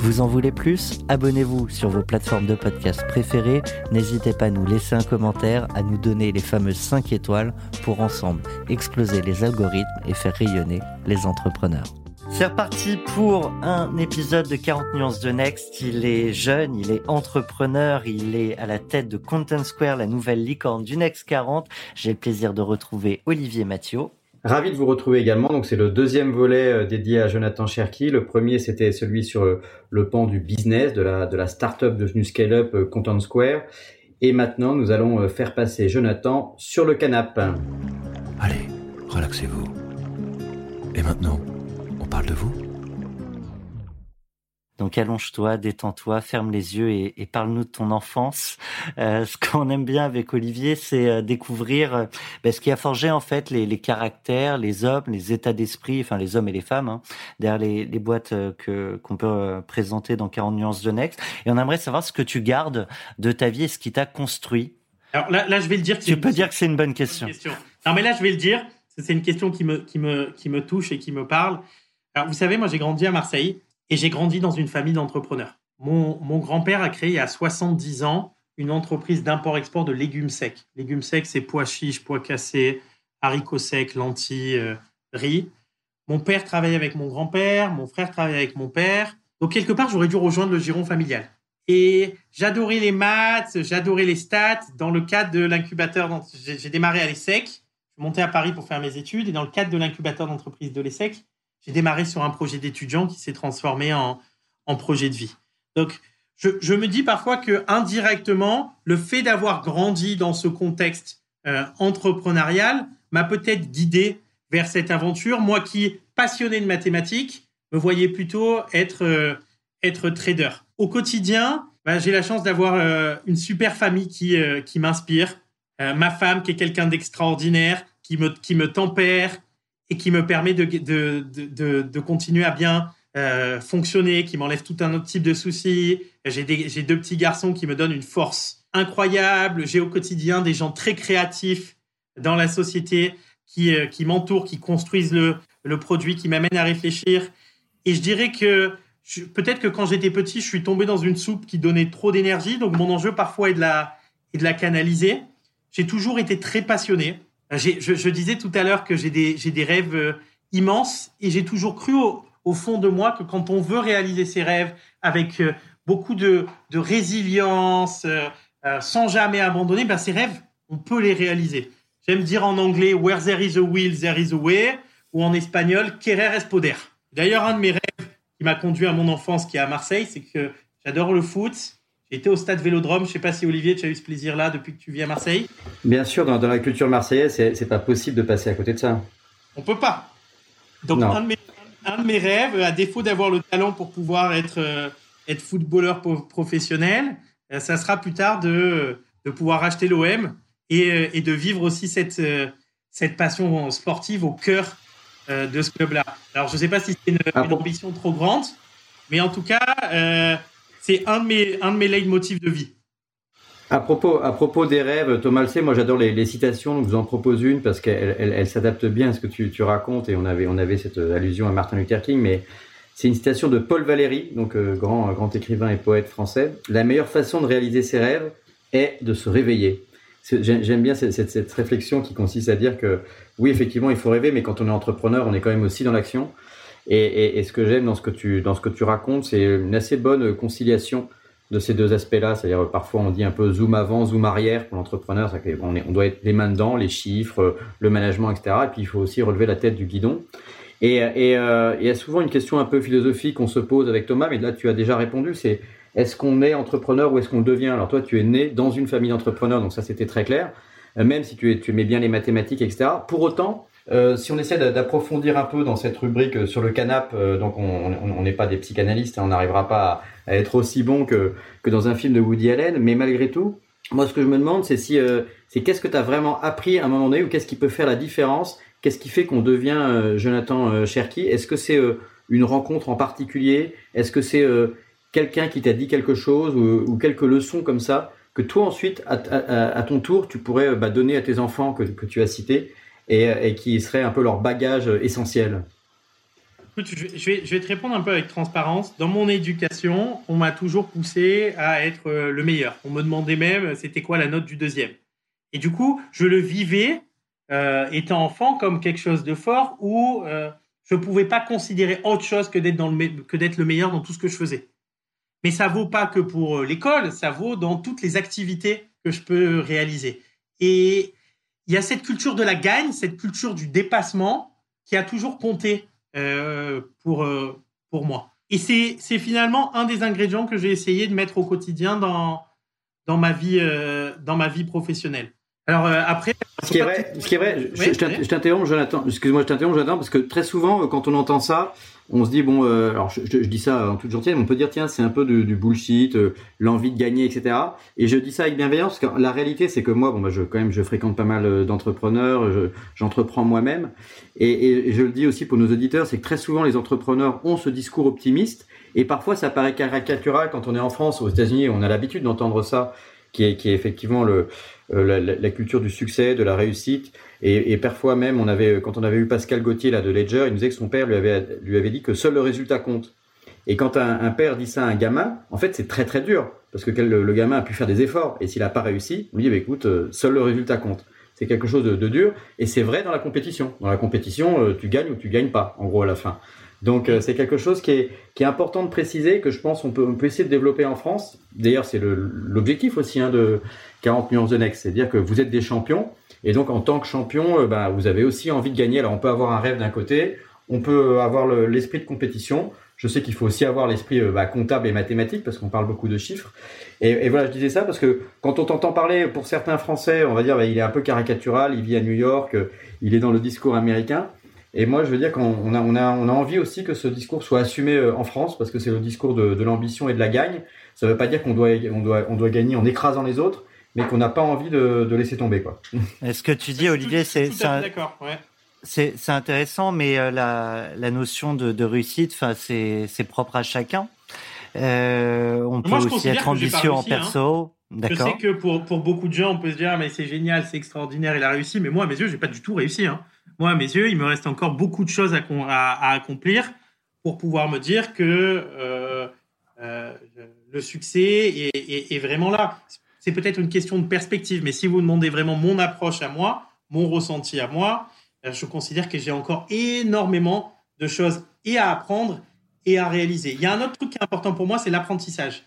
Vous en voulez plus? Abonnez-vous sur vos plateformes de podcast préférées. N'hésitez pas à nous laisser un commentaire, à nous donner les fameuses 5 étoiles pour ensemble exploser les algorithmes et faire rayonner les entrepreneurs. C'est reparti pour un épisode de 40 nuances de Next. Il est jeune, il est entrepreneur, il est à la tête de Content Square, la nouvelle licorne du Next 40. J'ai le plaisir de retrouver Olivier Mathieu. Ravi de vous retrouver également. Donc c'est le deuxième volet euh, dédié à Jonathan Cherky. Le premier c'était celui sur le, pan du business, de la de la startup devenue scale-up euh, Content Square. Et maintenant nous allons euh, faire passer Jonathan sur le canapé. Allez, relaxez-vous. Et maintenant, on parle de vous? Donc allonge-toi, détends-toi, ferme les yeux et, parle-nous de ton enfance. Euh, ce qu'on aime bien avec Olivier, c'est euh, découvrir euh, ben, ce qui a forgé en fait les, caractères, les hommes, les états d'esprit, enfin les hommes et les femmes, hein, derrière les, boîtes que qu'on peut présenter dans 40 nuances de Next. Et on aimerait savoir ce que tu gardes de ta vie et ce qui t'a construit. Alors là, là, je vais le dire. Tu peux dire que c'est une bonne question. question. Non, mais là, je vais le dire. C'est une question qui me, qui me, qui me touche et qui me parle. Alors, vous savez, moi, j'ai grandi à Marseille. Et j'ai grandi dans une famille d'entrepreneurs. Mon, grand-père a créé il y a 70 ans une entreprise d'import-export de légumes secs. Légumes secs, c'est pois chiches, pois cassés, haricots secs, lentilles, euh, riz. Mon père travaillait avec mon grand-père, mon frère travaillait avec mon père. Donc, quelque part, j'aurais dû rejoindre le giron familial. Et j'adorais les maths, j'adorais les stats. Dans le cadre de l'incubateur, j'ai démarré à l'ESSEC. Je suis monté à Paris pour faire mes études. Et dans le cadre de l'incubateur d'entreprise de l'ESSEC, j'ai démarré sur un projet d'étudiant qui s'est transformé en, projet de vie. Donc, je, me dis parfois que indirectement, le fait d'avoir grandi dans ce contexte euh, entrepreneurial m'a peut-être guidé vers cette aventure. Moi qui, passionné de mathématiques, me voyais plutôt être, euh, être trader. Au quotidien, bah, j'ai la chance d'avoir euh, une super famille qui, qui m'inspire. ma femme qui est quelqu'un d'extraordinaire, qui me, qui me tempère, et qui me permet de, de, de, de continuer à bien euh, fonctionner, qui m'enlève tout un autre type de soucis. J'ai deux petits garçons qui me donnent une force incroyable. J'ai au quotidien des gens très créatifs dans la société qui, euh, qui m'entourent, qui construisent le, le produit, qui m'amènent à réfléchir. Et je dirais que peut-être que quand j'étais petit, je suis tombé dans une soupe qui donnait trop d'énergie. Donc mon enjeu parfois est de la, est de la canaliser. J'ai toujours été très passionné. Je, je, disais tout à l'heure que j'ai des, rêves euh, immenses et j'ai toujours cru au, fond de moi que quand on veut réaliser ses rêves avec euh, beaucoup de, résilience, euh, sans jamais abandonner, ben ces rêves, on peut les réaliser. J'aime dire en anglais Where there is a will, there is a way, ou en espagnol Querer es poder. D'ailleurs, un de mes rêves qui m'a conduit à mon enfance, qui est à Marseille, c'est que j'adore le foot J'étais au stade Vélodrome. Je ne sais pas si Olivier, tu as eu ce plaisir-là depuis que tu vis à Marseille. Bien sûr, dans, la culture marseillaise, c'est, n'est pas possible de passer à côté de ça. On peut pas. Donc un de, mes, rêves, à défaut d'avoir le talent pour pouvoir être euh, être footballeur professionnel, euh, ça sera plus tard de de pouvoir acheter l'OM et, euh, et, de vivre aussi cette cette passion sportive au cœur de ce club-là. Alors je ne sais pas si c'est une, ah une, ambition trop grande, mais en tout cas c'est un de mes, un de mes leitmotifs de vie. À propos, à propos des rêves, Thomas le sait, moi j'adore les, citations, donc je vous en propose une parce qu'elle elle, s'adapte bien à ce que tu, tu, racontes et on avait, on avait cette allusion à Martin Luther King, mais C'est une citation de Paul Valéry, donc grand, grand écrivain et poète français. La meilleure façon de réaliser ses rêves est de se réveiller. J'aime bien cette, cette, réflexion qui consiste à dire que oui, effectivement, il faut rêver, mais quand on est entrepreneur, on est quand même aussi dans l'action. Et, ce que j'aime dans ce que tu dans ce que tu racontes, c'est une assez bonne conciliation de ces deux aspects-là. C'est-à-dire parfois on dit un peu zoom avant, zoom arrière pour l'entrepreneur. On, doit être les mains dedans, les chiffres, le management, etc. Et puis il faut aussi relever la tête du guidon. Et, euh, il y a souvent une question un peu philosophique qu'on se pose avec Thomas, mais là tu as déjà répondu. C'est est-ce qu'on est entrepreneur ou est-ce qu'on devient? Alors toi, tu es né dans une famille d'entrepreneurs, donc ça c'était très clair. Euh, même si tu, tu aimais bien les mathématiques, etc. Pour autant, euh, si on essaie d'approfondir un peu dans cette rubrique euh, sur le canap, euh, donc on n'est pas des psychanalystes, hein, on n'arrivera pas à, être aussi bon que, dans un film de Woody Allen, mais malgré tout, moi ce que je me demande, c'est si qu'est-ce que tu as vraiment appris à un moment donné ou qu'est-ce qui peut faire la différence, qu'est-ce qui fait qu'on devient Jonathan Cherky Est-ce que c'est une rencontre en particulier? Est-ce que c'est quelqu'un qui t'a dit quelque chose ou, quelques leçons comme ça que toi ensuite, à, ton tour, tu pourrais bah, donner à tes enfants que tu as cités et, qui serait un peu leur bagage essentiel je vais, te répondre un peu avec transparence. Dans mon éducation, on m'a toujours poussé à être euh, le meilleur. On me demandait même c'était quoi la note du deuxième. Et du coup, je le vivais, euh, étant enfant, comme quelque chose de fort où euh, je ne pouvais pas considérer autre chose que d'être, le, que d'être le meilleur dans tout ce que je faisais. Mais ça vaut pas que pour l'école, ça vaut dans toutes les activités que je peux réaliser. Et il y a cette culture de la gagne, cette culture du dépassement qui a toujours compté euh, pour, euh, pour moi. Et c'est finalement un des ingrédients que j'ai essayé de mettre au quotidien dans, dans, ma, vie, euh, dans ma vie professionnelle. Alors après, ce qui est vrai, ce qui est vrai, je, t'interromps, Jonathan. Excuse-moi, je t'interromps, Jonathan, parce que très souvent, quand on entend ça, on se dit bon, euh, alors je, je, dis ça en toute gentillesse, on peut dire tiens c'est un peu du, bullshit, euh, l'envie de gagner, etc. Et je dis ça avec bienveillance parce que la réalité c'est que moi, bon bah je quand même je fréquente pas mal euh, d'entrepreneurs, j'entreprends moi-même, et, et, je le dis aussi pour nos auditeurs, c'est que très souvent les entrepreneurs ont ce discours optimiste et parfois ça paraît caricatural quand on est en France, aux États-Unis, on a l'habitude d'entendre ça, qui est, qui est effectivement le la, la, culture du succès, de la réussite. Et, parfois même, on avait, quand on avait eu Pascal Gauthier là de Ledger, il nous disait que son père lui avait, lui avait dit que seul le résultat compte. Et quand un, un père dit ça à un gamin, en fait, c'est très très dur parce que le, le, gamin a pu faire des efforts et s'il n'a pas réussi, on lui dit bah, écoute, euh, seul le résultat compte. C'est quelque chose de, de, dur et c'est vrai dans la compétition. Dans la compétition, euh, tu gagnes ou tu gagnes pas, en gros à la fin. Donc euh, c'est quelque chose qui est, important de préciser que je pense on peut, essayer de développer en France. D'ailleurs, c'est l'objectif aussi hein, de 40 nuances de Next, c'est dire que vous êtes des champions et donc, en tant que champion, euh, bah, vous avez aussi envie de gagner. Alors, on peut avoir un rêve d'un côté, on peut avoir l'esprit de compétition. Je sais qu'il faut aussi avoir l'esprit euh, bah, comptable et mathématique parce qu'on parle beaucoup de chiffres. Et, voilà, je disais ça parce que quand on t'entend parler, pour certains Français, on va dire, bah, il est un peu caricatural, il vit à New York, euh, il est dans le discours américain. Et moi, je veux dire qu'on a, on a, on a envie aussi que ce discours soit assumé en France parce que c'est le discours de, de l'ambition et de la gagne. Ça ne veut pas dire qu'on doit, on doit, on doit gagner en écrasant les autres, mais qu'on n'a pas envie de, de, laisser tomber. quoi. Est-ce que tu dis, Olivier, c'est c'est c'est intéressant, mais euh, la, la notion de, de réussite, c'est propre à chacun. Euh, on peut aussi être ambitieux en hein. perso. Je sais que pour, pour beaucoup de gens, on peut se dire, ah, mais c'est génial, c'est extraordinaire, il a réussi. Mais moi, à mes yeux, j'ai pas du tout réussi. Hein. Moi, à mes yeux, il me reste encore beaucoup de choses à, accomplir pour pouvoir me dire que euh, euh, le succès est, est, est, vraiment là c'est peut-être une question de perspective, mais si vous demandez vraiment mon approche à moi, mon ressenti à moi, euh, je considère que j'ai encore énormément de choses et à apprendre et à réaliser. Il y a un autre truc qui est important pour moi, c'est l'apprentissage.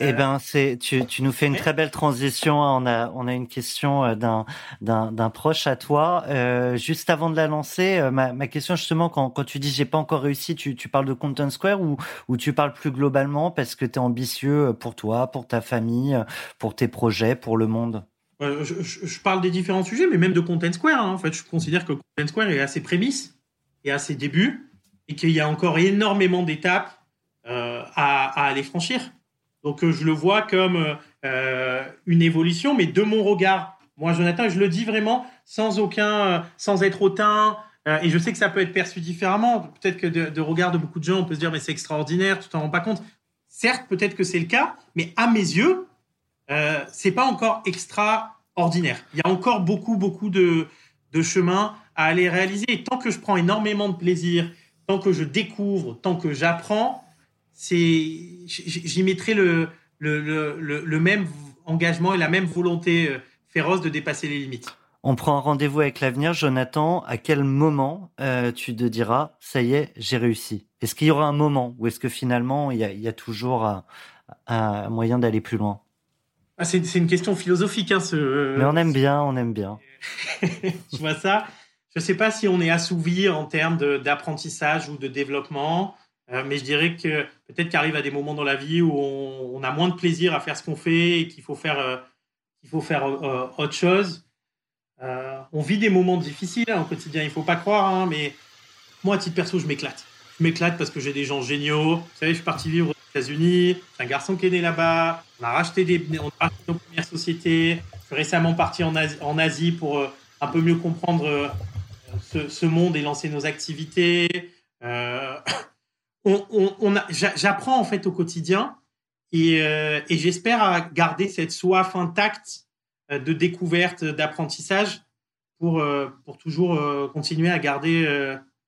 Eh ben, c'est tu, tu nous fais une très belle transition. On a on a une question euh, d'un d'un d'un proche à toi. Euh, juste avant de la lancer, euh, ma ma question justement quand quand tu dis j'ai pas encore réussi, tu tu parles de Content Square ou ou tu parles plus globalement parce que tu es ambitieux pour toi, pour ta famille, pour tes projets, pour le monde? Je, je, je parle des différents sujets, mais même de Content Square. Hein. En fait, je considère que Content Square est à ses prémices et à ses débuts et qu'il y a encore énormément d'étapes euh, à, à aller franchir. Donc euh, je le vois comme euh, euh, une évolution, mais de mon regard, moi Jonathan, je le dis vraiment sans aucun, sans être hautain. et je sais que ça peut être perçu différemment. Peut-être que de, de, regard de beaucoup de gens, on peut se dire mais c'est extraordinaire, tu t'en rends pas compte. Certes, peut-être que c'est le cas, mais à mes yeux, euh, c'est pas encore extraordinaire. Il y a encore beaucoup, beaucoup de, de chemin à aller réaliser. Et tant que je prends énormément de plaisir, tant que je découvre, tant que j'apprends, j'y mettrai le, le, même engagement et la même volonté euh, féroce de dépasser les limites. On prend un rendez-vous avec l'avenir. Jonathan, à quel moment euh, tu te diras, ça y est, j'ai réussi Est-ce qu'il y aura un moment ou est-ce que finalement, il y a, toujours un, moyen d'aller plus loin? Ah, c'est, une question philosophique. Hein, ce, Mais on aime bien, on aime bien. tu vois ça Je ne sais pas si on est assouvi en termes d'apprentissage ou de développement. Euh, mais je dirais que peut-être qu'arrive à des moments dans la vie où on, a moins de plaisir à faire ce qu'on fait et qu'il faut faire, euh, faut faire euh, autre chose. on vit des moments difficiles hein, au quotidien, il ne faut pas croire, hein, mais moi, à titre perso, je m'éclate. Je m'éclate parce que j'ai des gens géniaux. Vous savez, je suis parti vivre aux États-Unis. J'ai un garçon qui est né là-bas. On a racheté, des, on a racheté nos premières sociétés. Je suis récemment parti en Asie, en Asie pour un peu mieux comprendre ce, monde et lancer nos activités on, j'apprends en fait au quotidien et, euh, j'espère garder cette soif intacte euh, de découverte, d'apprentissage pour, euh, pour toujours continuer à garder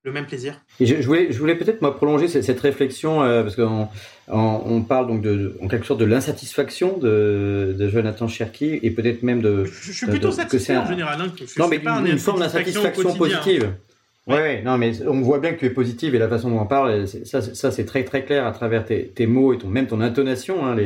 le même plaisir. je, voulais, je voulais peut-être moi prolonger cette, réflexion parce qu'on on, parle donc de, en quelque sorte de l'insatisfaction de, de, Jonathan Cherki et peut-être même de. Je, suis plutôt satisfait en général. Hein, non, mais une, forme d'insatisfaction positive. Ouais, non, mais on voit bien que tu es positive et la façon dont on parle, ça, ça c'est très très clair à travers tes, tes mots et ton, même ton intonation. Hein,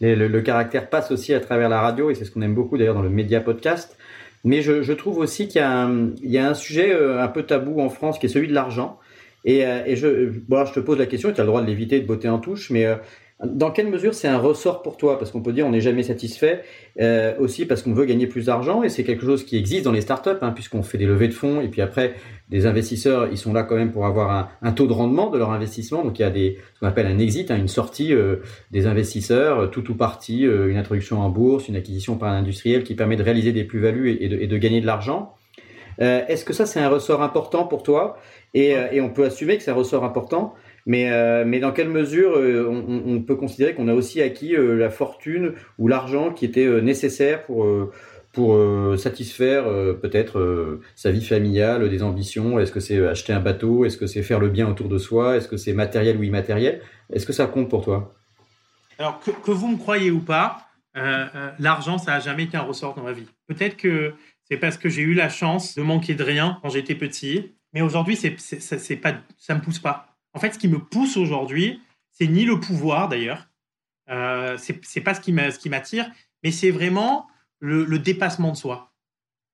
les, le, caractère passe aussi à travers la radio et c'est ce qu'on aime beaucoup d'ailleurs dans le média podcast. Mais je, je trouve aussi qu'il y, a un, il y a un sujet euh, un peu tabou en France qui est celui de l'argent. Et, euh, et je, je te pose la question, tu as le droit de l'éviter, de botter en touche, mais euh, dans quelle mesure c'est un ressort pour toi? Parce qu'on peut dire on n'est jamais satisfait euh, aussi parce qu'on veut gagner plus d'argent et c'est quelque chose qui existe dans les startups hein, puisqu'on fait des levées de fonds et puis après des investisseurs ils sont là quand même pour avoir un, taux de rendement de leur investissement donc il y a ce qu'on appelle un exit, hein, une sortie des investisseurs, tout ou partie, une introduction en bourse, une acquisition par un industriel qui permet de réaliser des plus-values et, de, gagner de l'argent. Est-ce que ça c'est un ressort important pour toi? Et, et on peut assumer que c'est un ressort important mais, euh, mais dans quelle mesure euh, on, peut considérer qu'on a aussi acquis euh, la fortune ou l'argent qui était nécessaire pour, pour satisfaire peut-être sa vie familiale, des ambitions? Est-ce que c'est acheter un bateau? Est-ce que c'est faire le bien autour de soi? Est-ce que c'est matériel ou immatériel? Est-ce que ça compte pour toi? Alors, que, que, vous me croyez ou pas, l'argent, ça n'a jamais été un ressort dans ma vie. Peut-être que c'est parce que j'ai eu la chance de manquer de rien quand j'étais petit, mais aujourd'hui, c'est, c'est, pas, ça me pousse pas. En fait, ce qui me pousse aujourd'hui, c'est ni le pouvoir d'ailleurs, euh, c'est pas ce qui m'attire, mais c'est vraiment le, dépassement de soi.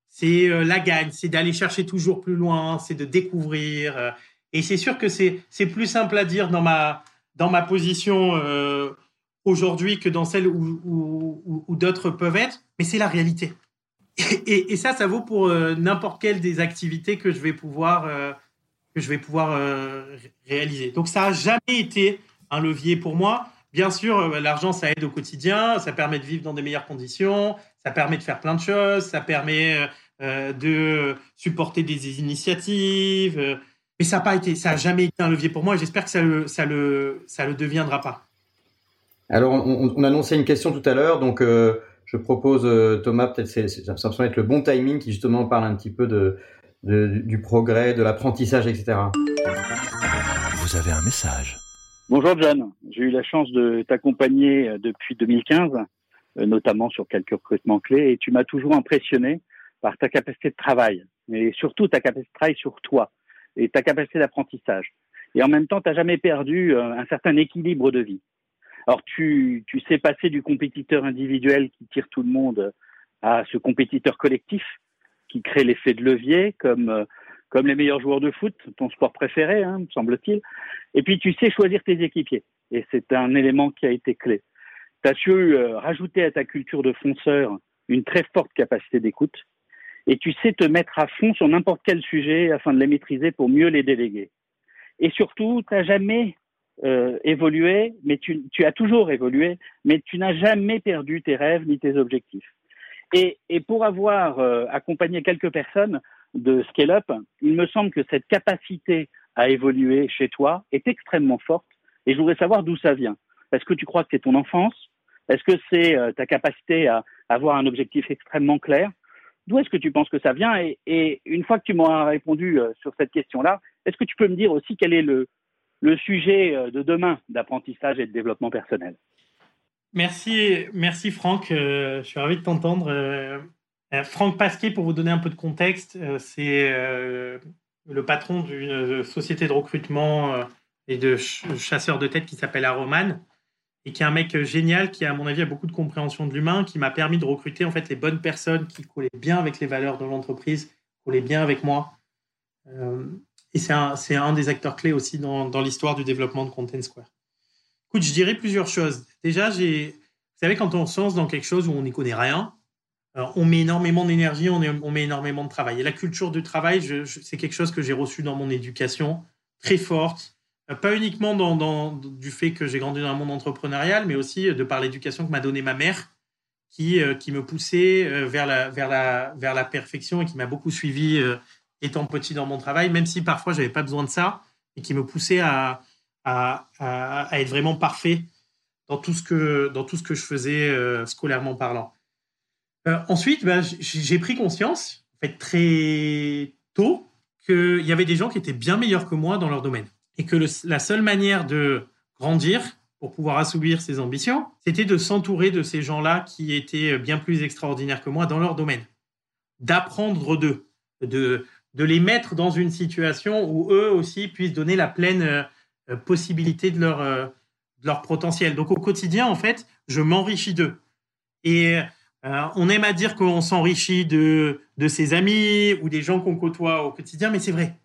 C'est euh, la gagne, c'est d'aller chercher toujours plus loin, c'est de découvrir. Euh, et c'est sûr que c'est plus simple à dire dans ma, position euh, aujourd'hui que dans celle où, d'autres peuvent être, mais c'est la réalité. Et, ça, ça vaut pour n'importe quelle des activités que je vais pouvoir que je vais pouvoir euh, réaliser. Donc ça n'a jamais été un levier pour moi. Bien sûr, euh, l'argent, ça aide au quotidien, ça permet de vivre dans des meilleures conditions, ça permet de faire plein de choses, ça permet euh, de supporter des initiatives. mais ça n'a pas été, ça a jamais été un levier pour moi. et J'espère que ça le, ça le, ça le deviendra pas. Alors, on, on annonçait une question tout à l'heure, donc je propose Thomas, peut-être ça me semble être le bon timing qui justement parle un petit peu de du progrès, de l'apprentissage, etc. Vous avez un message. Bonjour John, j'ai eu la chance de t'accompagner euh, depuis 2015, euh, notamment sur quelques recrutements clés, et tu m'as toujours impressionné par ta capacité de travail, et surtout ta capacité de travail sur toi, et ta capacité d'apprentissage. Et en même temps, tu n'as jamais perdu euh, un certain équilibre de vie. Alors tu, tu sais passer du compétiteur individuel qui tire tout le monde à ce compétiteur collectif qui crée l'effet de levier, comme euh, comme les meilleurs joueurs de foot, ton sport préféré, hein, me semble-t-il. Et puis tu sais choisir tes équipiers, et c'est un élément qui a été clé. Tu as su euh, rajouter à ta culture de fonceur une très forte capacité d'écoute, et tu sais te mettre à fond sur n'importe quel sujet afin de les maîtriser pour mieux les déléguer. Et surtout, tu jamais euh, évolué, mais tu, tu as toujours évolué, mais tu n'as jamais perdu tes rêves ni tes objectifs. Et, et pour avoir euh, accompagné quelques personnes de Scale Up, il me semble que cette capacité à évoluer chez toi est extrêmement forte. Et je voudrais savoir d'où ça vient. Est-ce que tu crois que c'est ton enfance? Est-ce que c'est euh, ta capacité à avoir un objectif extrêmement clair? D'où est-ce que tu penses que ça vient? Et, une fois que tu m'auras répondu euh, sur cette question-là, est-ce que tu peux me dire aussi quel est le, le sujet euh, de demain d'apprentissage et de développement personnel Merci, merci Franck. je suis ravi de t'entendre. Franck Pasquet, pour vous donner un peu de contexte, c'est le patron d'une société de recrutement et de chasseurs de tête qui s'appelle Aroman et qui est un mec génial qui, à mon avis, a beaucoup de compréhension de l'humain, qui m'a permis de recruter en fait les bonnes personnes qui collaient bien avec les valeurs de l'entreprise, collaient bien avec moi. Euh, et c'est un, un, des acteurs clés aussi dans, dans l'histoire du développement de Content Square. Écoute, je dirais plusieurs choses. Déjà, vous savez, quand on se lance dans quelque chose où on n'y connaît rien, on met énormément d'énergie, on, met énormément de travail. Et la culture du travail, c'est quelque chose que j'ai reçu dans mon éducation, très forte, pas uniquement du fait que j'ai grandi dans un monde entrepreneurial, mais aussi de par l'éducation que m'a donnée ma mère, qui, euh, qui me poussait euh, vers la, vers, la, vers la perfection et qui m'a beaucoup suivi euh, étant petit dans mon travail, même si parfois je n'avais pas besoin de ça, et qui me poussait à, à, à, être vraiment parfait dans tout ce que, dans tout ce que je faisais scolairement parlant. ensuite, bah, j'ai pris conscience, en fait, très tôt, qu'il y avait des gens qui étaient bien meilleurs que moi dans leur domaine et que la seule manière de grandir pour pouvoir assouvir ses ambitions, c'était de s'entourer de ces gens-là qui étaient bien plus extraordinaires que moi dans leur domaine, d'apprendre d'eux, de, de les mettre dans une situation où eux aussi puissent donner la pleine euh, possibilité de leur, euh, de leur potentiel. Donc au quotidien, en fait, je m'enrichis d'eux. Et euh, on aime à dire qu'on s'enrichit de, de ses amis ou des gens qu'on côtoie au quotidien, mais c'est vrai.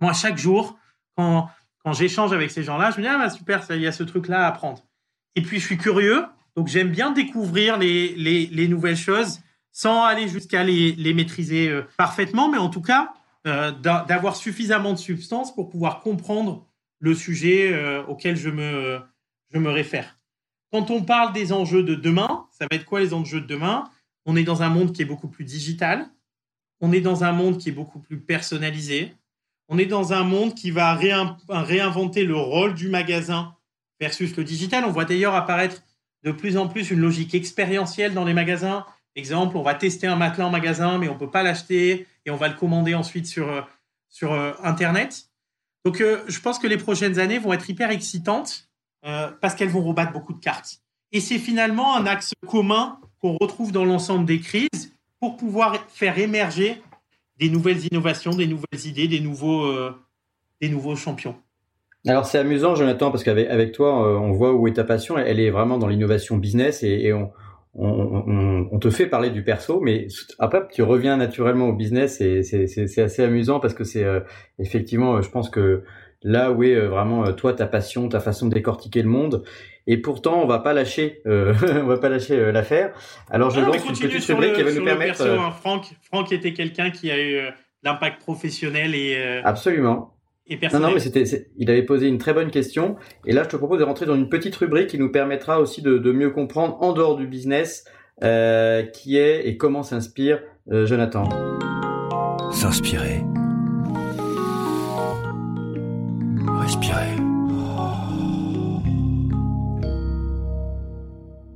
Moi, chaque jour, quand, j'échange avec ces gens-là, je me dis, ah bah, super, il y a ce truc-là à apprendre. Et puis, je suis curieux, donc j'aime bien découvrir les, les, nouvelles choses sans aller jusqu'à les, maîtriser euh, parfaitement, mais en tout cas, euh, d'avoir suffisamment de substance pour pouvoir comprendre le sujet euh, auquel je me, je me réfère. Quand on parle des enjeux de demain, ça va être quoi les enjeux de demain? On est dans un monde qui est beaucoup plus digital, on est dans un monde qui est beaucoup plus personnalisé, on est dans un monde qui va réinventer le rôle du magasin versus le digital. On voit d'ailleurs apparaître de plus en plus une logique expérientielle dans les magasins. Exemple, on va tester un matelas en magasin, mais on ne peut pas l'acheter et on va le commander ensuite sur, euh, sur euh, Internet. Donc, euh, je pense que les prochaines années vont être hyper excitantes parce qu'elles vont rebattre beaucoup de cartes. Et c'est finalement un axe commun qu'on retrouve dans l'ensemble des crises pour pouvoir faire émerger des nouvelles innovations, des nouvelles idées, des nouveaux, des nouveaux champions. Alors c'est amusant, Jonathan, parce qu'avec avec toi, on voit où est ta passion. Elle est vraiment dans l'innovation business et, on, on, te fait parler du perso, mais après tu reviens naturellement au business et c'est assez amusant parce que c'est euh, effectivement, je pense que là où est vraiment toi ta passion, ta façon de décortiquer le monde. Et pourtant, on va pas lâcher, euh, on va pas lâcher euh, l'affaire. Alors, je lance une petite rubrique qui va nous permettre. Euh, hein. Franck, Franck était quelqu'un qui a eu l'impact professionnel et. Absolument. Et personnel. Non, non, mais c'était, il avait posé une très bonne question. Et là, je te propose de rentrer dans une petite rubrique qui nous permettra aussi de, de mieux comprendre en dehors du business qui est et comment s'inspire Jonathan. S'inspirer. Respirer.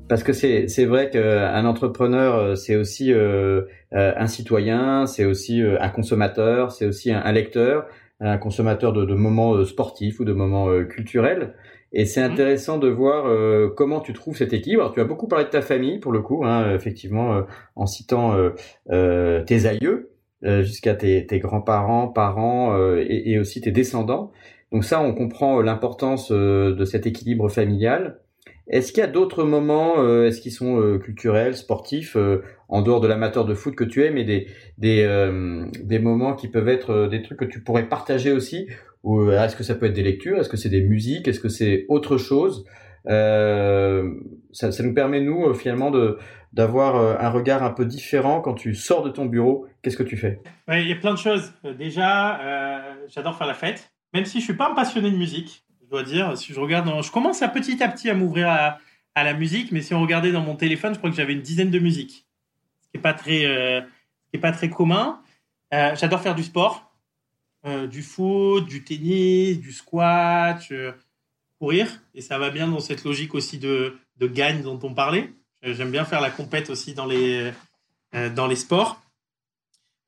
Parce que c'est c'est vrai qu'un entrepreneur euh, c'est aussi euh, euh, un citoyen, c'est aussi un consommateur, c'est aussi un, lecteur, un consommateur de, de, moments sportifs ou de moments culturels. Et c'est mmh. intéressant de voir comment tu trouves cet équilibre. tu as beaucoup parlé de ta famille pour le coup, hein, effectivement, en citant tes aïeux jusqu'à tes, tes grands-parents, parents et, et, aussi tes descendants. Donc ça, on comprend l'importance de cet équilibre familial. Est-ce qu'il y a d'autres moments, euh, est-ce qu'ils sont euh, culturels, sportifs, euh, en dehors de l'amateur de foot que tu es, mais des des, des moments qui peuvent être des trucs que tu pourrais partager aussi? Ou est-ce que ça peut être des lectures? Est-ce que c'est des musiques? Est-ce que c'est autre chose? Ça, ça, nous permet nous finalement de d'avoir un regard un peu différent quand tu sors de ton bureau. Qu'est-ce que tu fais? Il y a plein de choses. Déjà, j'adore faire la fête, même si je suis pas un passionné de musique dois dire. Si je regarde, je commence à petit à petit à m'ouvrir à, la musique, mais si on regardait dans mon téléphone, je crois que j'avais une dizaine de musiques, ce qui est pas très, euh, pas très commun. Euh, j'adore faire du sport, euh, du foot, du tennis, du squat, courir, et ça va bien dans cette logique aussi de, de gagne dont on parlait. J'aime bien faire la compète aussi dans les, dans les sports.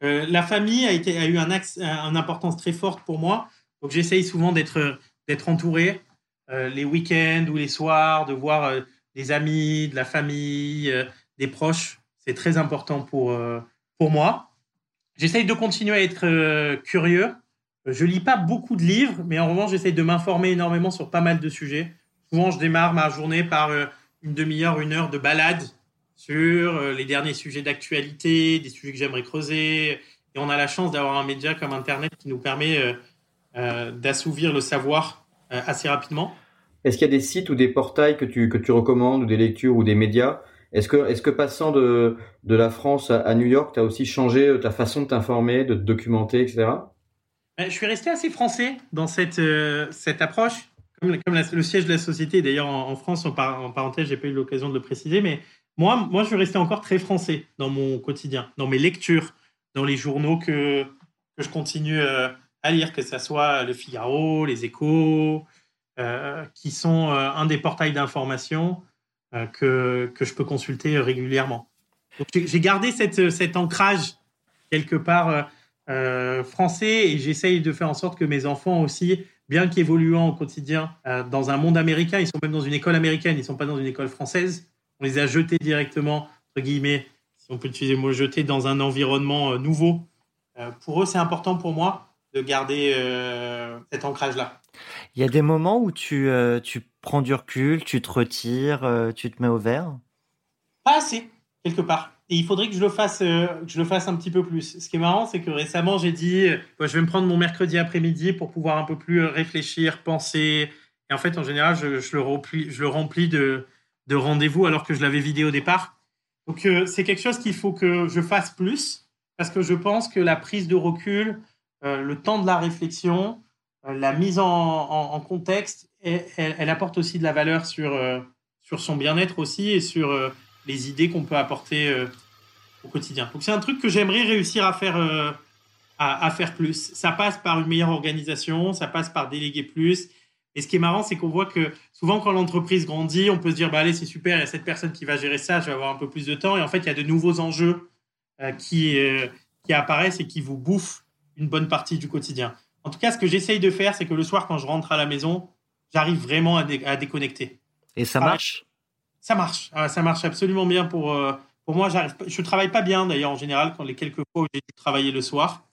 la famille a, a eu un axe, une importance très forte pour moi. Donc j'essaye souvent d'être d'être entouré les week-ends ou les soirs, de voir des amis, de la famille, des proches. C'est très important pour, pour moi. J'essaye de continuer à être curieux. Je lis pas beaucoup de livres, mais en revanche, j'essaye de m'informer énormément sur pas mal de sujets. Souvent, je démarre ma journée par une demi-heure, une heure de balade sur euh, les derniers sujets d'actualité, des sujets que j'aimerais creuser. Et on a la chance d'avoir un média comme Internet qui nous permet euh, euh, d'assouvir le savoir assez rapidement. Est-ce qu'il y a des sites ou des portails que tu, que tu recommandes, ou des lectures, ou des médias? Est-ce que, est que passant de, de la France à, New York, tu as aussi changé ta façon de t'informer, de te documenter, etc. Je suis resté assez français dans cette, cette approche. Comme, comme le siège de la société, d'ailleurs en, France, en, par, en parenthèse, j'ai pas eu l'occasion de le préciser, mais moi, moi, je suis resté encore très français dans mon quotidien, dans mes lectures, dans les journaux que, que je continue euh, à lire, que ce soit Le Figaro, Les Échos, euh, qui sont euh, un des portails d'information que, que je peux consulter régulièrement. J'ai gardé cette, cet ancrage quelque part français et j'essaye de faire en sorte que mes enfants aussi, bien qu'évoluant au quotidien dans un monde américain, ils sont même dans une école américaine, ils ne sont pas dans une école française, on les a jetés directement, entre guillemets, si on peut utiliser le mot jeter, dans un environnement euh, nouveau. Euh, pour eux, c'est important pour moi de garder euh, cet ancrage-là. Il y a des moments où tu, tu prends du recul, tu te retires, tu te mets au vert? Pas assez, quelque part. Et il faudrait que je le fasse, que je le fasse un petit peu plus. Ce qui est marrant, c'est que récemment, j'ai dit, je vais me prendre mon mercredi après-midi pour pouvoir un peu plus réfléchir, penser. Et en fait, en général, je, je le, remplis, je le remplis de, de rendez-vous alors que je l'avais vidé au départ. Donc euh, c'est quelque chose qu'il faut que je fasse plus parce que je pense que la prise de recul, euh, le temps de la réflexion, euh, la mise en, contexte, elle, apporte aussi de la valeur sur, sur son bien-être aussi et sur les idées qu'on peut apporter au quotidien. Donc c'est un truc que j'aimerais réussir à faire, à, faire plus. Ça passe par une meilleure organisation, ça passe par déléguer plus, et ce qui est marrant, c'est qu'on voit que souvent, quand l'entreprise grandit, on peut se dire, bah, allez, c'est super, il y a cette personne qui va gérer ça, je vais avoir un peu plus de temps. Et en fait, il y a de nouveaux enjeux euh, qui, euh, qui apparaissent et qui vous bouffent une bonne partie du quotidien. En tout cas, ce que j'essaye de faire, c'est que le soir, quand je rentre à la maison, j'arrive vraiment à, déconnecter. Et ça marche? Ça marche. Ah, ça marche absolument bien pour, euh, pour moi. Je ne travaille pas bien, d'ailleurs, en général, quand les quelques fois où j'ai dû travailler le soir.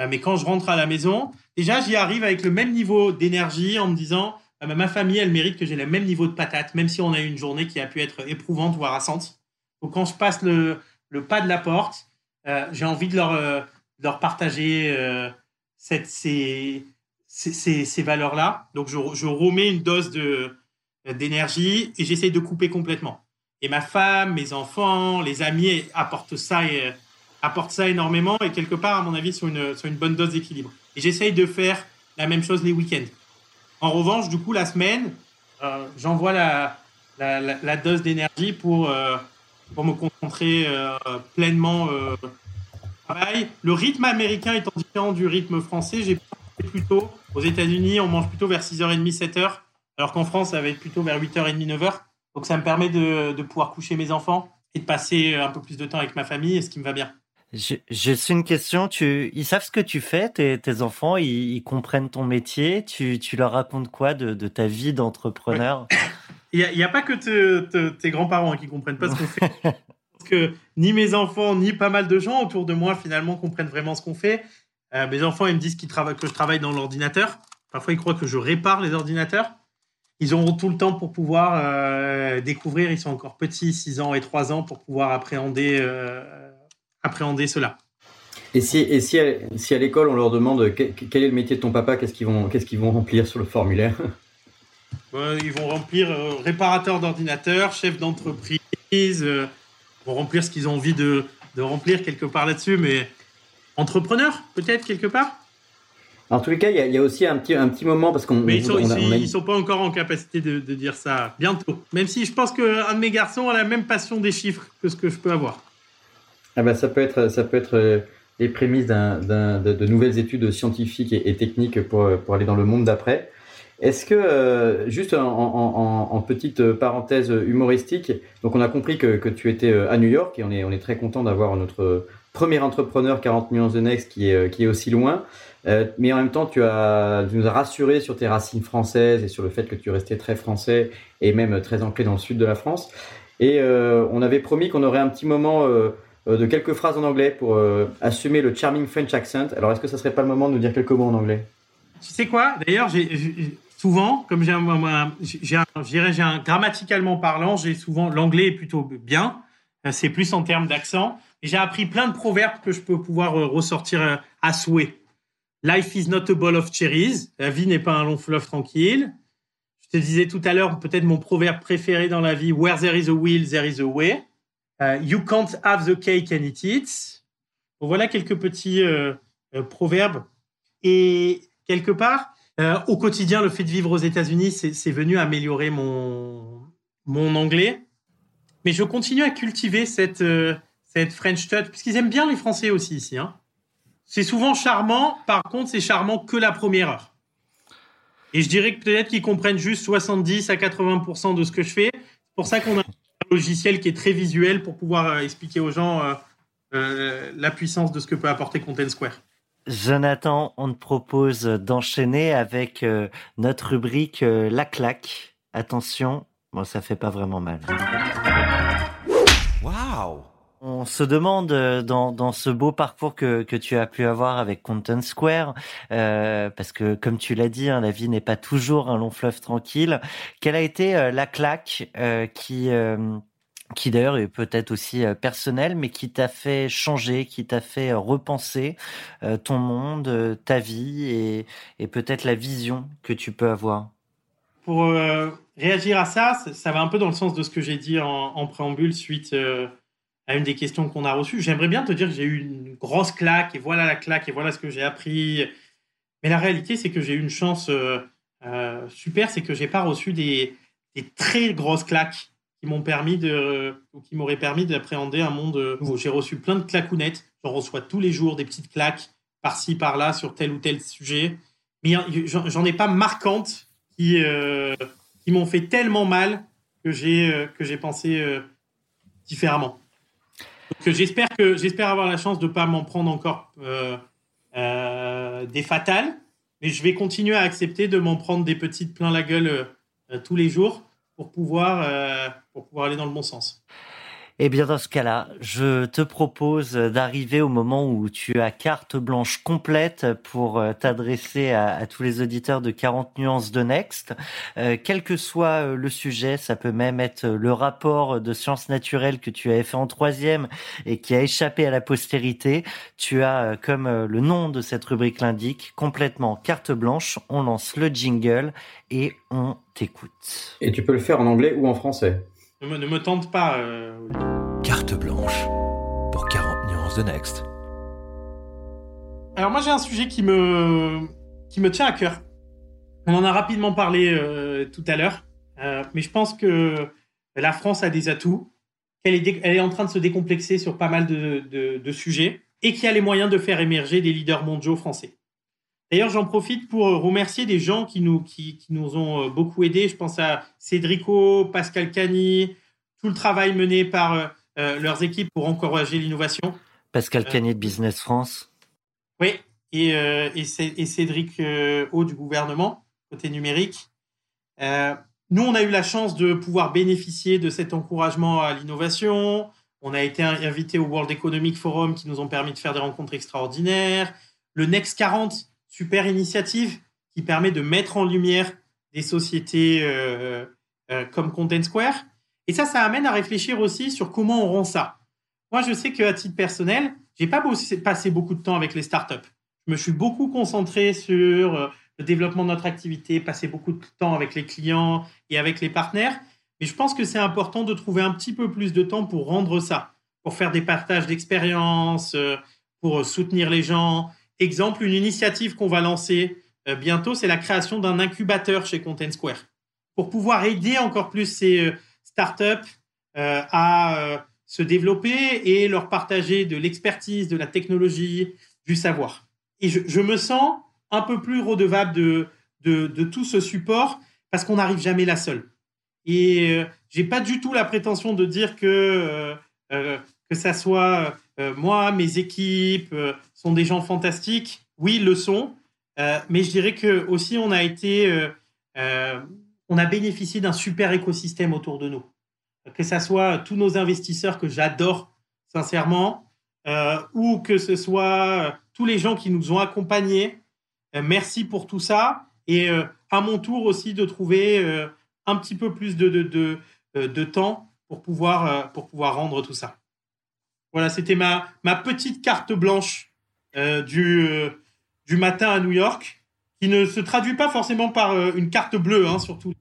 Euh, mais quand je rentre à la maison, déjà, j'y arrive avec le même niveau d'énergie en me disant, ah ben, ma famille, elle mérite que j'ai le même niveau de patate, même si on a eu une journée qui a pu être éprouvante ou harassante. Donc, quand je passe le, le pas de la porte, euh, j'ai envie de leur, leur partager cette, ces, valeurs-là. Donc, je, remets une dose de, d'énergie et j'essaye de couper complètement. Et ma femme, mes enfants, les amis apportent ça et apporte ça énormément et quelque part, à mon avis, sur une, bonne dose d'équilibre. Et j'essaye de faire la même chose les week-ends. En revanche, du coup, la semaine, euh, j'envoie la, dose d'énergie pour, euh, pour me concentrer euh, pleinement travail. Le rythme américain étant différent du rythme français, j'ai plutôt, aux États-Unis, on mange plutôt vers 6h30, 7h, alors qu'en France, ça va être plutôt vers 8h30, 9h. Donc ça me permet de, de pouvoir coucher mes enfants et de passer un peu plus de temps avec ma famille, et ce qui me va bien. J'ai une question. Tu, ils savent ce que tu fais, tes, tes enfants, ils, comprennent ton métier? Tu, tu leur racontes quoi de, de ta vie d'entrepreneur? Il n'y a, pas que tes grands-parents qui comprennent pas ce qu'on fait. Que ni mes enfants, ni pas mal de gens autour de moi, finalement, comprennent vraiment ce qu'on fait. Euh, mes enfants, ils me disent qu'ils travaillent, que je travaille dans l'ordinateur. Parfois, ils croient que je répare les ordinateurs. Ils auront tout le temps pour pouvoir euh, découvrir. Ils sont encore petits, 6 ans et 3 ans, pour pouvoir appréhender euh, appréhender cela. Et si, et si, à, si à l'école on leur demande quel est le métier de ton papa, qu'est-ce qu'ils vont, qu'est-ce qu'ils vont remplir sur le formulaire? Ils vont remplir réparateur d'ordinateur, chef d'entreprise, vont remplir ce qu'ils ont envie de, de remplir quelque part là-dessus, mais entrepreneur peut-être quelque part? En tous les cas, il y, a aussi un petit, un petit moment parce qu'on. Mais ils sont, ils, sont pas encore en capacité de, de, dire ça bientôt. Même si je pense qu'un de mes garçons a la même passion des chiffres que ce que je peux avoir. Ah ben, ça peut être, ça peut être euh, les prémices de, de, nouvelles études scientifiques et, techniques pour, pour aller dans le monde d'après. Est-ce que, juste en, petite parenthèse humoristique, donc on a compris que, tu étais à New York et on est, on est très content d'avoir notre premier entrepreneur 40 millions de Next qui est, qui est aussi loin. mais en même temps, tu, as, tu nous as rassuré sur tes racines françaises et sur le fait que tu restais très français et même très ancré dans le sud de la France. Et on avait promis qu'on aurait un petit moment euh, de quelques phrases en anglais pour euh, assumer le charming French accent. Alors, est-ce que ça serait pas le moment de nous dire quelques mots en anglais? Tu sais quoi? D'ailleurs, souvent, comme j'ai un, j'ai un, grammaticalement parlant, j'ai souvent l'anglais est plutôt bien. Euh, c'est plus en termes d'accent. J'ai appris plein de proverbes que je peux pouvoir ressortir à souhait. Life is not a bowl of cherries. La vie n'est pas un long fleuve tranquille. Je te disais tout à l'heure, peut-être mon proverbe préféré dans la vie, Where there is a will, there is a way. Euh, you can't have the cake and eat it. voilà quelques petits euh, euh, proverbes. Et quelque part, au quotidien, le fait de vivre aux États-Unis, c'est venu améliorer mon, mon anglais. Mais je continue à cultiver cette, cette French touch, puisqu'ils aiment bien les Français aussi ici. Hein. C'est souvent charmant, par contre, c'est charmant que la première heure. Et je dirais que peut-être qu'ils comprennent juste 70 à 80% de ce que je fais. C'est pour ça qu'on a logiciel qui est très visuel pour pouvoir euh, expliquer aux gens euh, euh, la puissance de ce que peut apporter Content Square. Jonathan, on te propose d'enchaîner avec notre rubrique La claque. Attention, bon, ça fait pas vraiment mal. Waouh on se demande euh, dans, dans ce beau parcours que, que tu as pu avoir avec Content Square, euh, parce que comme tu l'as dit, hein, la vie n'est pas toujours un long fleuve tranquille. Quelle a été euh, la claque qui qui d'ailleurs est peut-être aussi personnelle, mais qui t'a fait changer, qui t'a fait repenser ton monde, ta vie et, peut-être la vision que tu peux avoir Pour réagir à ça, ça va un peu dans le sens de ce que j'ai dit en, préambule suite à une des questions qu'on a reçues. J'aimerais bien te dire que j'ai eu une grosse claque et voilà la claque et voilà ce que j'ai appris. Mais la réalité, c'est que j'ai eu une chance euh, euh, super, c'est que j'ai pas reçu des, des, très grosses claques qui m'ont permis ou qui m'auraient permis d'appréhender un monde nouveau. J'ai reçu plein de clacounettes. J'en reçois tous les jours des petites claques par-ci par-là sur tel ou tel sujet. Mais j'en ai pas marquantes qui, euh, qui m'ont fait tellement mal que j'ai j'ai pensé différemment j'espère j'espère avoir la chance de pas m'en prendre encore euh, euh, des fatales, mais je vais continuer à accepter de m'en prendre des petites plein la gueule euh, tous les jours pour pouvoir pour pouvoir aller dans le bon sens. Eh bien, dans ce cas-là, je te propose d'arriver au moment où tu as carte blanche complète pour euh, t'adresser à, tous les auditeurs de 40 nuances de Next. Euh, quel que soit euh, le sujet, ça peut même être le rapport de sciences naturelles que tu avais fait en troisième et qui a échappé à la postérité. Tu as, comme le nom de cette rubrique l'indique, complètement carte blanche. On lance le jingle et on t'écoute. Et tu peux le faire en anglais ou en français. Ne me, tente pas. Euh, Carte blanche pour 40 nuances de Next. Alors moi j'ai un sujet qui me, qui me tient à cœur. On en a rapidement parlé euh, tout à l'heure, euh, mais je pense que la France a des atouts, qu'elle est, elle est en train de se décomplexer sur pas mal de, de sujets et qui a les moyens de faire émerger des leaders mondiaux français. D'ailleurs, j'en profite pour euh, remercier des gens qui nous, qui, nous ont euh, beaucoup aidés. Je pense à Cédrico, Pascal Cagny, tout le travail mené par euh, leurs équipes pour encourager l'innovation. Pascal Cagny de Business France. Oui, et, et, Cédric Haut du gouvernement, côté numérique. nous, on a eu la chance de pouvoir bénéficier de cet encouragement à l'innovation. On a été invité au World Economic Forum qui nous ont permis de faire des rencontres extraordinaires. Le Next 40 super initiative qui permet de mettre en lumière des sociétés euh, euh, comme Content Square. Et ça, ça amène à réfléchir aussi sur comment on rend ça. Moi, je sais qu'à titre personnel, j'ai pas passé beaucoup de temps avec les startups. Je me suis beaucoup concentré sur euh, le développement de notre activité, passé beaucoup de temps avec les clients et avec les partenaires. Mais je pense que c'est important de trouver un petit peu plus de temps pour rendre ça, pour faire des partages d'expériences, pour soutenir les gens, Exemple, une initiative qu'on va lancer euh, bientôt, c'est la création d'un incubateur chez Content Square pour pouvoir aider encore plus ces euh, startups euh, à se développer et leur partager de l'expertise, de la technologie, du savoir. Et je, me sens un peu plus redevable de, tout ce support parce qu'on n'arrive jamais là seul. Et euh, j'ai pas du tout la prétention de dire que ça soit moi, mes équipes sont des gens fantastiques. Oui, le sont, mais je dirais que aussi on a été, on a bénéficié d'un super écosystème autour de nous. Que ça soit tous nos investisseurs que j'adore sincèrement, ou que ce soit tous les gens qui nous ont accompagnés. merci pour tout ça. Et à mon tour aussi de trouver un petit peu plus de, de, euh, de, temps pour pouvoir, euh, pour pouvoir rendre tout ça. Voilà, c'était ma, ma petite carte blanche euh, du, du matin à New York, qui ne se traduit pas forcément par une carte bleue, hein, surtout,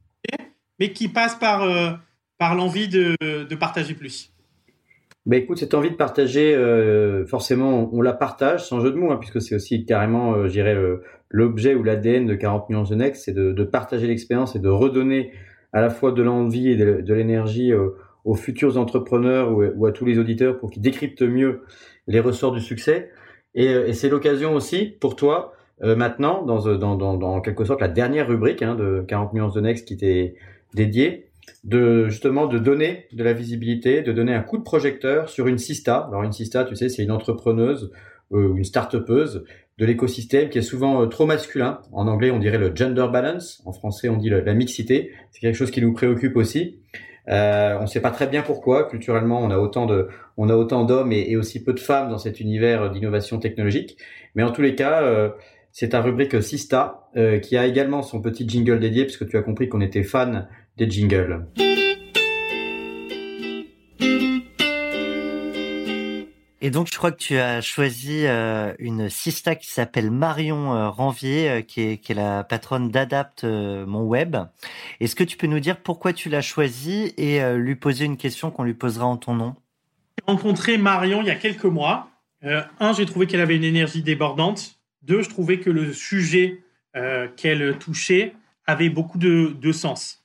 mais qui passe par, par l'envie de, de partager plus. Bah écoute, cette envie de partager, forcément, on la partage sans jeu de mots, hein, puisque c'est aussi carrément, je dirais, l'objet ou l'ADN de 40 millions de Next, c'est de, de, partager l'expérience et de redonner à la fois de l'envie et de, l'énergie euh, aux futurs entrepreneurs ou, à tous les auditeurs pour qu'ils décryptent mieux les ressorts du succès. Et, euh, c'est l'occasion aussi pour toi, euh, maintenant, dans, dans, dans, dans, quelque sorte la dernière rubrique hein, de 40 nuances de Next qui t'est dédiée, de justement de donner de la visibilité, de donner un coup de projecteur sur une Sista. Alors une Sista, tu sais, c'est une entrepreneuse ou une start-upeuse de l'écosystème qui est souvent euh, trop masculin. En anglais, on dirait le gender balance. En français, on dit la mixité. C'est quelque chose qui nous préoccupe aussi. Euh, on ne sait pas très bien pourquoi. Culturellement, on a autant de, on a autant d'hommes et, aussi peu de femmes dans cet univers d'innovation technologique. Mais en tous les cas, euh, c'est ta rubrique Sista euh, qui a également son petit jingle dédié, puisque tu as compris qu'on était fan des jingles. Et donc, je crois que tu as choisi euh, une sista qui s'appelle Marion euh, Ranvier, euh, qui, est, la patronne d'Adapt Mon Web. Est-ce que tu peux nous dire pourquoi tu l'as choisie et lui poser une question qu'on lui posera en ton nom? J'ai rencontré Marion il y a quelques mois. un, j'ai trouvé qu'elle avait une énergie débordante. Deux, je trouvais que le sujet qu'elle touchait avait beaucoup de, de sens.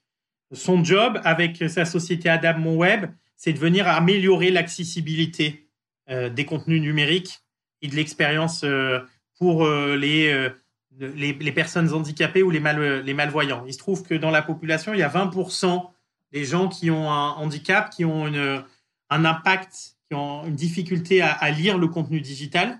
Son job avec sa société Adapt Mon Web, c'est de venir améliorer l'accessibilité des contenus numériques et de l'expérience euh, pour euh, les, les, les, personnes handicapées ou les, mal, les malvoyants. Il se trouve que dans la population, il y a 20% des gens qui ont un handicap, qui ont une, un impact, qui ont une difficulté à, à lire le contenu digital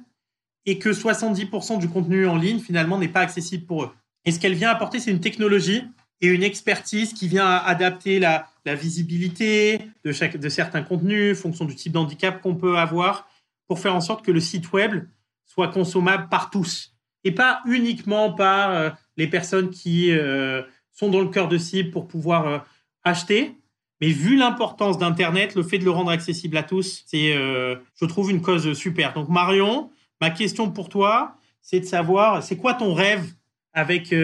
et que 70% du contenu en ligne, finalement, n'est pas accessible pour eux. Et ce qu'elle vient apporter, c'est une technologie et une expertise qui vient adapter la, visibilité de certains contenus, fonction du type d'handicap qu'on peut avoir, pour faire en sorte que le site web soit consommable par tous et pas uniquement par euh, les personnes qui euh, sont dans le cœur de cible pour pouvoir euh, acheter. Mais vu l'importance d'Internet, le fait de le rendre accessible à tous, c'est, je trouve, une cause super. Donc Marion, ma question pour toi, c'est de savoir, c'est quoi ton rêve avec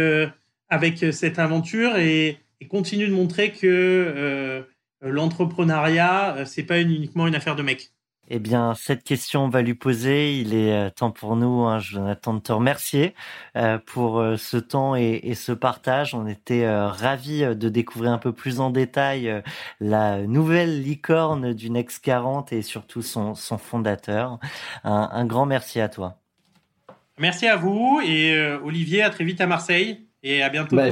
avec cette aventure et, continue de montrer que euh, l'entrepreneuriat, euh, c'est pas uniquement une affaire de mecs. Eh bien, cette question, on va lui poser. Il est euh, temps pour nous, hein, Jonathan, de te remercier pour ce temps et, ce partage. On était ravis de découvrir un peu plus en détail la nouvelle licorne du Next 40 et surtout son, fondateur. Un, grand merci à toi. Merci à vous et Olivier, à très vite à Marseille et à bientôt. Bah,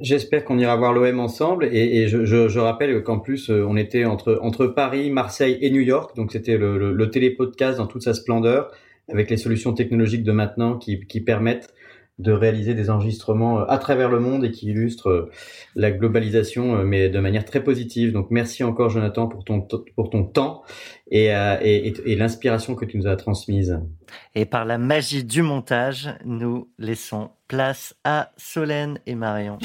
J'espère qu'on ira voir l'OM ensemble. Et, et je, je, je, rappelle qu'en plus, euh, on était entre, entre Paris, Marseille et New York. Donc, c'était le, le, le télépodcast dans toute sa splendeur, avec les solutions technologiques de maintenant qui, qui permettent de réaliser des enregistrements euh, à travers le monde et qui illustrent euh, la globalisation, mais de manière très positive. Donc, merci encore, Jonathan, pour ton, pour ton temps et, et, et l'inspiration que tu nous as transmise. Et par la magie du montage, nous laissons place à Solène et Marion.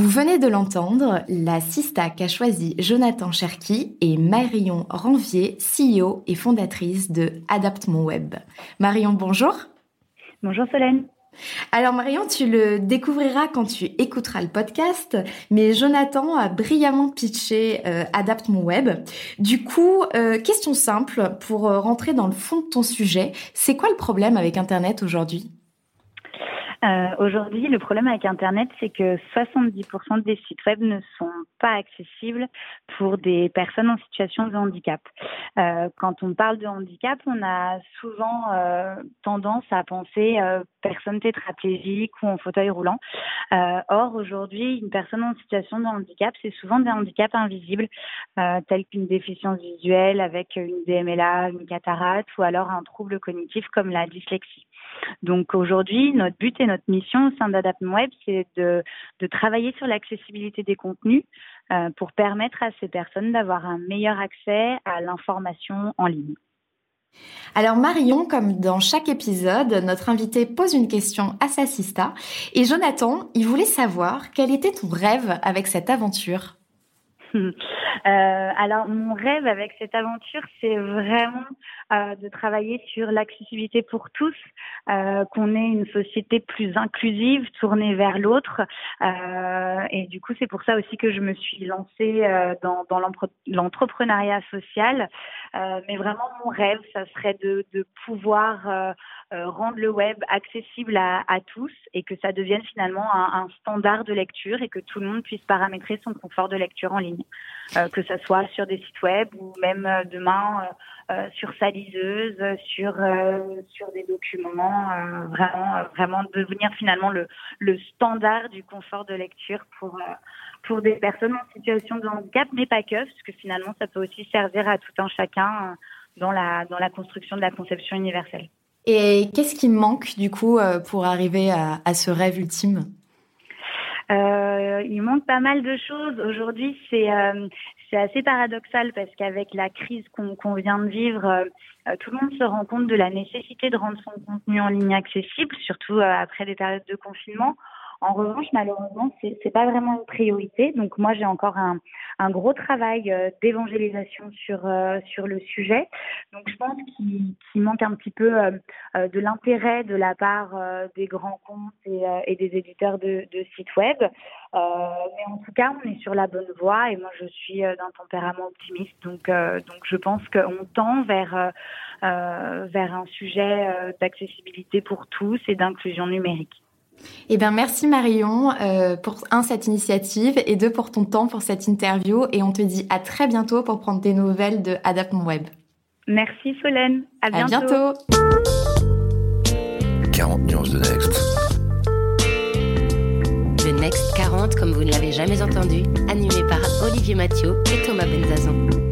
Vous venez de l'entendre, la Sistac a choisi Jonathan Cherki et Marion Ranvier, CEO et fondatrice de Adapt Mon Web. Marion, bonjour. Bonjour Solène. Alors Marion, tu le découvriras quand tu écouteras le podcast, mais Jonathan a brillamment pitché euh, Adapt mon web. Du coup, euh, question simple pour euh, rentrer dans le fond de ton sujet, c'est quoi le problème avec Internet aujourd'hui? Euh, Aujourd'hui, le problème avec Internet, c'est que 70% des sites web ne sont pas accessibles pour des personnes en situation de handicap. Euh, quand on parle de handicap, on a souvent euh, tendance à penser euh, personne tétraplégique ou en fauteuil roulant. Euh, or, aujourd'hui, une personne en situation de handicap, c'est souvent des handicaps invisibles, euh, tels qu'une déficience visuelle avec une DMLA, une cataracte ou alors un trouble cognitif comme la dyslexie. Donc aujourd'hui, notre but et notre mission au sein d'Adapt Web, c'est de, de, travailler sur l'accessibilité des contenus euh, pour permettre à ces personnes d'avoir un meilleur accès à l'information en ligne. Alors Marion, comme dans chaque épisode, notre invité pose une question à sa sista. Et Jonathan, il voulait savoir quel était ton rêve avec cette aventure? euh, alors, mon rêve avec cette aventure, c'est vraiment euh, de travailler sur l'accessibilité pour tous, euh, qu'on ait une société plus inclusive, tournée vers l'autre. Euh, et du coup, c'est pour ça aussi que je me suis lancée euh, dans, dans l'entrepreneuriat social. Euh, mais vraiment, mon rêve, ça serait de, de pouvoir rendre le web accessible à, à, tous et que ça devienne finalement un, un standard de lecture et que tout le monde puisse paramétrer son confort de lecture en ligne. Euh, que ce soit sur des sites web ou même euh, demain euh, sur sa liseuse, sur sur des documents, vraiment vraiment devenir finalement le le standard du confort de lecture pour pour des personnes en situation de handicap, mais pas que, parce que finalement ça peut aussi servir à tout un chacun dans la dans la construction de la conception universelle. Et qu'est-ce qui manque du coup pour arriver à, à ce rêve ultime? Euh, il manque pas mal de choses. Aujourd'hui, c'est euh, c'est assez paradoxal parce qu'avec la crise qu'on vient de vivre, euh, tout le monde se rend compte de la nécessité de rendre son contenu en ligne accessible, surtout euh, après des périodes de confinement. En revanche, malheureusement, c'est n'est pas vraiment une priorité. Donc moi, j'ai encore un, gros travail euh, d'évangélisation sur euh, sur le sujet. Donc je pense qu'il manque un petit peu euh, de l'intérêt de la part des grands comptes et, des éditeurs de, sites web. mais en tout cas, on est sur la bonne voie et moi, je suis d'un tempérament optimiste. Donc je pense qu'on tend vers un sujet d'accessibilité pour tous et d'inclusion numérique. Eh bien, merci Marion euh, pour un cette initiative et deux pour ton temps pour cette interview. Et on te dit à très bientôt pour prendre des nouvelles de Adapt Mon Web. Merci Solène. À bientôt. À bientôt. 40 nuances de Next. Le Next 40, comme vous ne l'avez jamais entendu, animé par Olivier Mathieu et Thomas Benzazon.